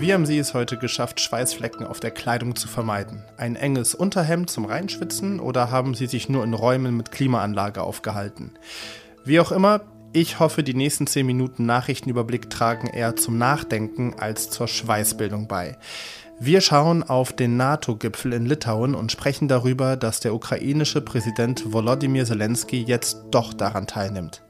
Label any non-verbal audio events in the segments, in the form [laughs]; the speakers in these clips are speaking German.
Wie haben Sie es heute geschafft, Schweißflecken auf der Kleidung zu vermeiden? Ein enges Unterhemd zum Reinschwitzen oder haben Sie sich nur in Räumen mit Klimaanlage aufgehalten? Wie auch immer, ich hoffe, die nächsten 10 Minuten Nachrichtenüberblick tragen eher zum Nachdenken als zur Schweißbildung bei. Wir schauen auf den NATO-Gipfel in Litauen und sprechen darüber, dass der ukrainische Präsident Volodymyr Zelensky jetzt doch daran teilnimmt.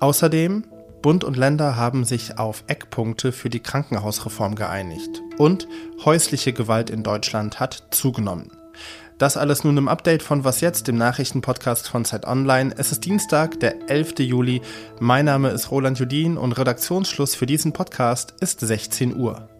Außerdem Bund und Länder haben sich auf Eckpunkte für die Krankenhausreform geeinigt und häusliche Gewalt in Deutschland hat zugenommen. Das alles nun im Update von Was jetzt, dem Nachrichtenpodcast von Zeit Online. Es ist Dienstag, der 11. Juli. Mein Name ist Roland Judin und Redaktionsschluss für diesen Podcast ist 16 Uhr.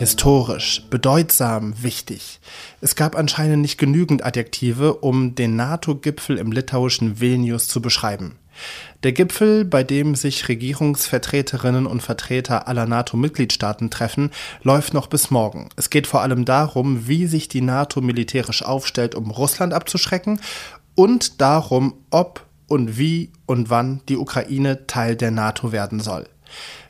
Historisch, bedeutsam, wichtig. Es gab anscheinend nicht genügend Adjektive, um den NATO-Gipfel im litauischen Vilnius zu beschreiben. Der Gipfel, bei dem sich Regierungsvertreterinnen und Vertreter aller NATO-Mitgliedstaaten treffen, läuft noch bis morgen. Es geht vor allem darum, wie sich die NATO militärisch aufstellt, um Russland abzuschrecken und darum, ob und wie und wann die Ukraine Teil der NATO werden soll.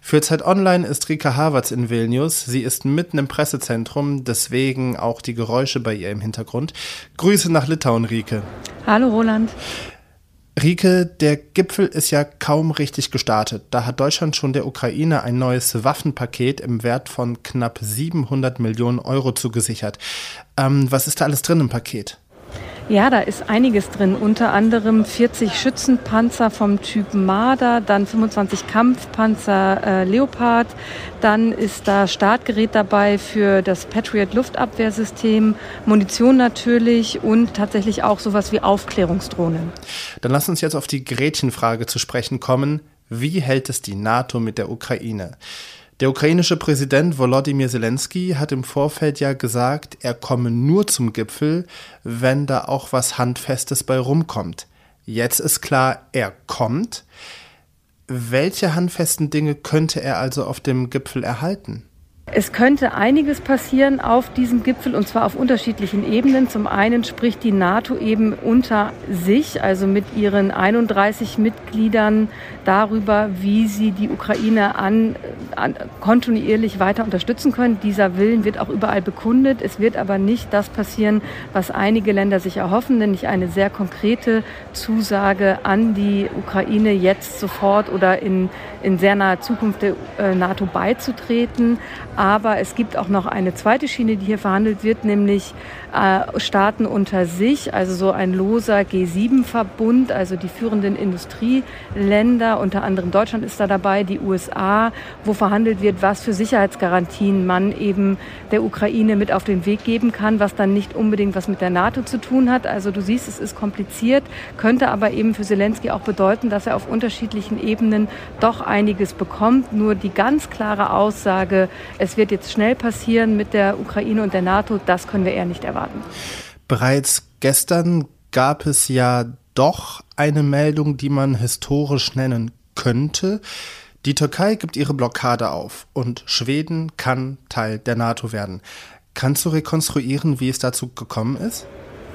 Für Zeit Online ist Rika Havertz in Vilnius. Sie ist mitten im Pressezentrum, deswegen auch die Geräusche bei ihr im Hintergrund. Grüße nach Litauen, Rike. Hallo, Roland. Rike, der Gipfel ist ja kaum richtig gestartet. Da hat Deutschland schon der Ukraine ein neues Waffenpaket im Wert von knapp 700 Millionen Euro zugesichert. Ähm, was ist da alles drin im Paket? Ja, da ist einiges drin. Unter anderem 40 Schützenpanzer vom Typ Marder, dann 25 Kampfpanzer äh, Leopard. Dann ist da Startgerät dabei für das Patriot Luftabwehrsystem, Munition natürlich und tatsächlich auch sowas wie Aufklärungsdrohnen. Dann lass uns jetzt auf die Gretchenfrage zu sprechen kommen. Wie hält es die NATO mit der Ukraine? Der ukrainische Präsident Volodymyr Zelensky hat im Vorfeld ja gesagt, er komme nur zum Gipfel, wenn da auch was Handfestes bei rumkommt. Jetzt ist klar, er kommt. Welche handfesten Dinge könnte er also auf dem Gipfel erhalten? Es könnte einiges passieren auf diesem Gipfel und zwar auf unterschiedlichen Ebenen. Zum einen spricht die NATO eben unter sich, also mit ihren 31 Mitgliedern darüber, wie sie die Ukraine an, an, kontinuierlich weiter unterstützen können. Dieser Willen wird auch überall bekundet. Es wird aber nicht das passieren, was einige Länder sich erhoffen, nämlich eine sehr konkrete Zusage an die Ukraine jetzt sofort oder in, in sehr naher Zukunft der äh, NATO beizutreten. Aber es gibt auch noch eine zweite Schiene, die hier verhandelt wird, nämlich äh, Staaten unter sich, also so ein loser G7-Verbund, also die führenden Industrieländer, unter anderem Deutschland ist da dabei, die USA, wo verhandelt wird, was für Sicherheitsgarantien man eben der Ukraine mit auf den Weg geben kann, was dann nicht unbedingt was mit der NATO zu tun hat. Also du siehst, es ist kompliziert, könnte aber eben für Zelensky auch bedeuten, dass er auf unterschiedlichen Ebenen doch einiges bekommt. Nur die ganz klare Aussage, es es wird jetzt schnell passieren mit der Ukraine und der NATO, das können wir eher nicht erwarten. Bereits gestern gab es ja doch eine Meldung, die man historisch nennen könnte. Die Türkei gibt ihre Blockade auf und Schweden kann Teil der NATO werden. Kannst du rekonstruieren, wie es dazu gekommen ist?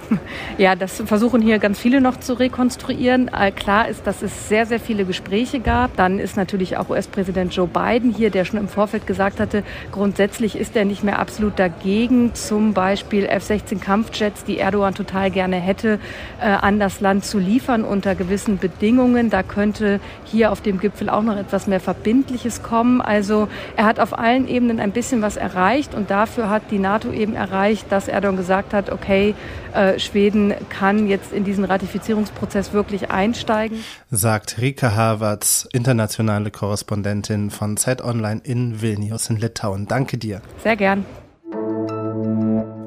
[laughs] Ja, das versuchen hier ganz viele noch zu rekonstruieren. Äh, klar ist, dass es sehr, sehr viele Gespräche gab. Dann ist natürlich auch US-Präsident Joe Biden hier, der schon im Vorfeld gesagt hatte, grundsätzlich ist er nicht mehr absolut dagegen, zum Beispiel F-16 Kampfjets, die Erdogan total gerne hätte, äh, an das Land zu liefern unter gewissen Bedingungen. Da könnte hier auf dem Gipfel auch noch etwas mehr Verbindliches kommen. Also er hat auf allen Ebenen ein bisschen was erreicht und dafür hat die NATO eben erreicht, dass Erdogan gesagt hat, okay, äh, Schweden kann jetzt in diesen Ratifizierungsprozess wirklich einsteigen. Sagt Rika Havertz, internationale Korrespondentin von Zeit Online in Vilnius in Litauen. Danke dir. Sehr gern.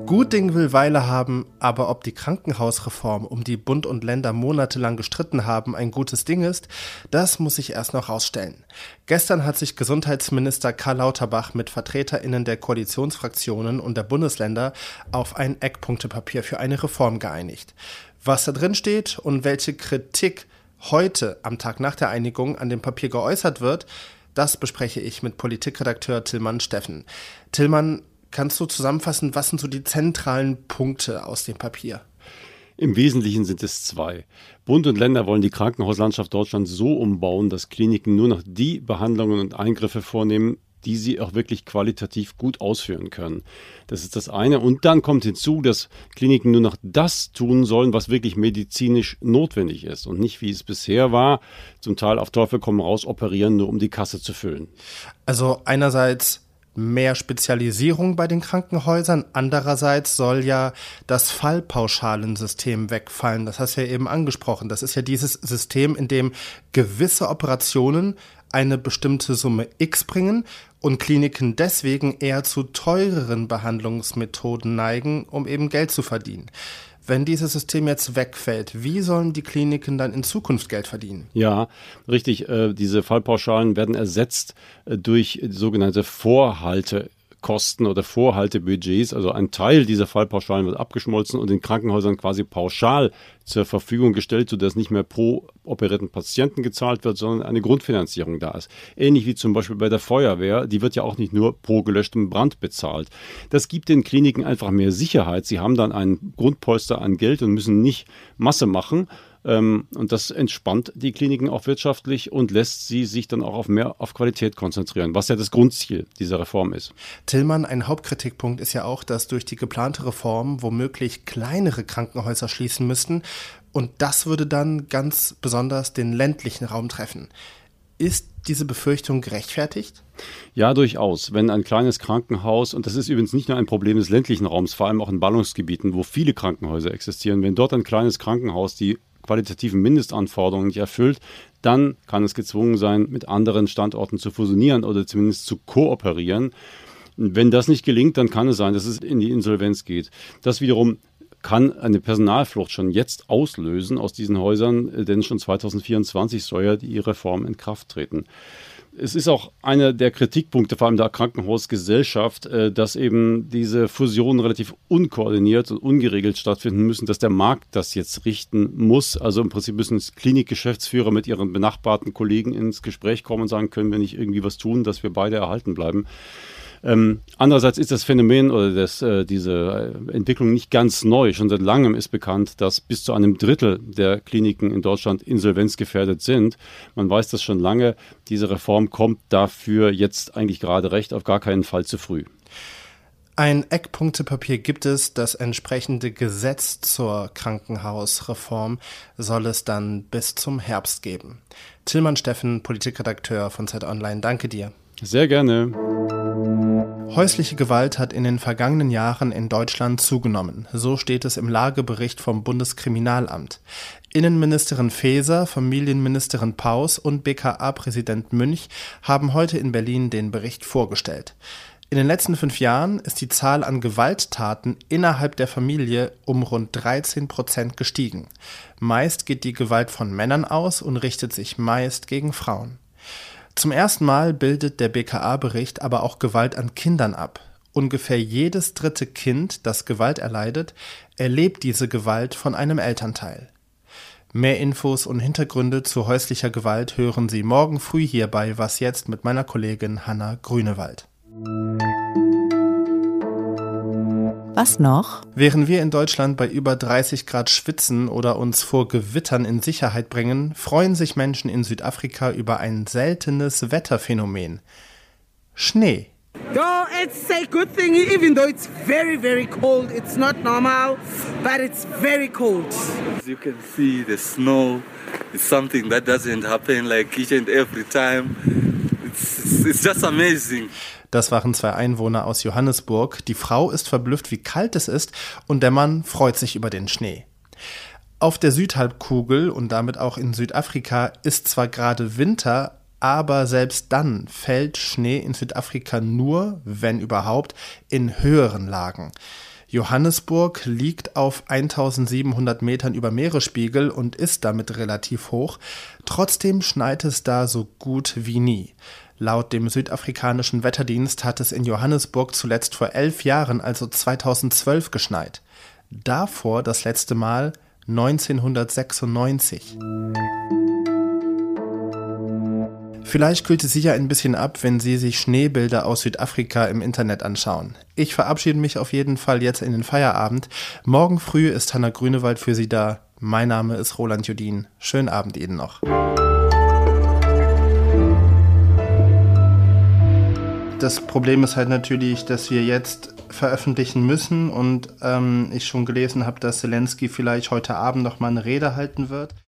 Gut Ding will Weile haben, aber ob die Krankenhausreform, um die Bund und Länder monatelang gestritten haben, ein gutes Ding ist, das muss sich erst noch rausstellen. Gestern hat sich Gesundheitsminister Karl Lauterbach mit VertreterInnen der Koalitionsfraktionen und der Bundesländer auf ein Eckpunktepapier für eine Reform geeinigt. Was da drin steht und welche Kritik heute am Tag nach der Einigung an dem Papier geäußert wird, das bespreche ich mit Politikredakteur Tillmann Steffen. Tillmann, Kannst du zusammenfassen, was sind so die zentralen Punkte aus dem Papier? Im Wesentlichen sind es zwei. Bund und Länder wollen die Krankenhauslandschaft Deutschlands so umbauen, dass Kliniken nur noch die Behandlungen und Eingriffe vornehmen, die sie auch wirklich qualitativ gut ausführen können. Das ist das eine. Und dann kommt hinzu, dass Kliniken nur noch das tun sollen, was wirklich medizinisch notwendig ist und nicht, wie es bisher war, zum Teil auf Teufel komm raus operieren, nur um die Kasse zu füllen. Also einerseits mehr Spezialisierung bei den Krankenhäusern. Andererseits soll ja das Fallpauschalensystem wegfallen. Das hast du ja eben angesprochen. Das ist ja dieses System, in dem gewisse Operationen eine bestimmte Summe X bringen und Kliniken deswegen eher zu teureren Behandlungsmethoden neigen, um eben Geld zu verdienen. Wenn dieses System jetzt wegfällt, wie sollen die Kliniken dann in Zukunft Geld verdienen? Ja, richtig. Äh, diese Fallpauschalen werden ersetzt äh, durch sogenannte Vorhalte. Kosten oder Vorhaltebudgets. Also ein Teil dieser Fallpauschalen wird abgeschmolzen und den Krankenhäusern quasi pauschal zur Verfügung gestellt, sodass nicht mehr pro operierten Patienten gezahlt wird, sondern eine Grundfinanzierung da ist. Ähnlich wie zum Beispiel bei der Feuerwehr, die wird ja auch nicht nur pro gelöschtem Brand bezahlt. Das gibt den Kliniken einfach mehr Sicherheit. Sie haben dann ein Grundpolster an Geld und müssen nicht Masse machen ähm, und das entspannt die Kliniken auch wirtschaftlich und lässt sie sich dann auch auf mehr auf Qualität konzentrieren, was ja das Grundziel dieser Reform ist. Tillmann, ein Hauptkritikpunkt ist ja auch, dass durch die geplante Reform womöglich kleinere Krankenhäuser schließen müssten. Und das würde dann ganz besonders den ländlichen Raum treffen. Ist diese Befürchtung gerechtfertigt? Ja, durchaus. Wenn ein kleines Krankenhaus, und das ist übrigens nicht nur ein Problem des ländlichen Raums, vor allem auch in Ballungsgebieten, wo viele Krankenhäuser existieren, wenn dort ein kleines Krankenhaus die qualitativen Mindestanforderungen nicht erfüllt, dann kann es gezwungen sein, mit anderen Standorten zu fusionieren oder zumindest zu kooperieren. Wenn das nicht gelingt, dann kann es sein, dass es in die Insolvenz geht. Das wiederum kann eine Personalflucht schon jetzt auslösen aus diesen Häusern, denn schon 2024 soll ja die Reform in Kraft treten es ist auch einer der Kritikpunkte, vor allem der Krankenhausgesellschaft, äh, dass eben diese Fusionen relativ unkoordiniert und ungeregelt stattfinden müssen, dass der Markt das jetzt richten muss. Also im Prinzip müssen Klinikgeschäftsführer mit ihren benachbarten Kollegen ins Gespräch kommen und sagen, können wir nicht irgendwie was tun, dass wir beide erhalten bleiben. Ähm, andererseits ist das Phänomen oder das, äh, diese äh, Entwicklung nicht ganz neu. Schon seit langem ist bekannt, dass bis zu einem Drittel der Kliniken in Deutschland insolvenzgefährdet sind. Man weiß das schon lange. Diese Reform kommt dafür jetzt eigentlich gerade recht, auf gar keinen Fall zu früh. Ein Eckpunktepapier gibt es, das entsprechende Gesetz zur Krankenhausreform soll es dann bis zum Herbst geben. Tillmann Steffen, Politikredakteur von Zeit Online, danke dir. Sehr gerne. Häusliche Gewalt hat in den vergangenen Jahren in Deutschland zugenommen. So steht es im Lagebericht vom Bundeskriminalamt. Innenministerin Faeser, Familienministerin Paus und BKA-Präsident Münch haben heute in Berlin den Bericht vorgestellt. In den letzten fünf Jahren ist die Zahl an Gewalttaten innerhalb der Familie um rund 13 Prozent gestiegen. Meist geht die Gewalt von Männern aus und richtet sich meist gegen Frauen. Zum ersten Mal bildet der BKA-Bericht aber auch Gewalt an Kindern ab. Ungefähr jedes dritte Kind, das Gewalt erleidet, erlebt diese Gewalt von einem Elternteil. Mehr Infos und Hintergründe zu häuslicher Gewalt hören Sie morgen früh hier bei Was jetzt mit meiner Kollegin Hanna Grünewald. Was noch? Während wir in Deutschland bei über 30 Grad schwitzen oder uns vor Gewittern in Sicherheit bringen, freuen sich Menschen in Südafrika über ein seltenes Wetterphänomen. Schnee. Yo, it's a good thing, even though it's very, very cold. It's not normal, but it's very cold. As you can see, the snow is something that doesn't happen like each and every time. It's, just amazing. Das waren zwei Einwohner aus Johannesburg. Die Frau ist verblüfft, wie kalt es ist, und der Mann freut sich über den Schnee. Auf der Südhalbkugel und damit auch in Südafrika ist zwar gerade Winter, aber selbst dann fällt Schnee in Südafrika nur, wenn überhaupt, in höheren Lagen. Johannesburg liegt auf 1700 Metern über Meeresspiegel und ist damit relativ hoch. Trotzdem schneit es da so gut wie nie. Laut dem südafrikanischen Wetterdienst hat es in Johannesburg zuletzt vor elf Jahren, also 2012, geschneit. Davor das letzte Mal 1996. Vielleicht kühlt es sicher ein bisschen ab, wenn Sie sich Schneebilder aus Südafrika im Internet anschauen. Ich verabschiede mich auf jeden Fall jetzt in den Feierabend. Morgen früh ist Hanna Grünewald für Sie da. Mein Name ist Roland Judin. Schönen Abend Ihnen noch. Das Problem ist halt natürlich, dass wir jetzt veröffentlichen müssen und ähm, ich schon gelesen habe, dass Zelensky vielleicht heute Abend noch mal eine Rede halten wird.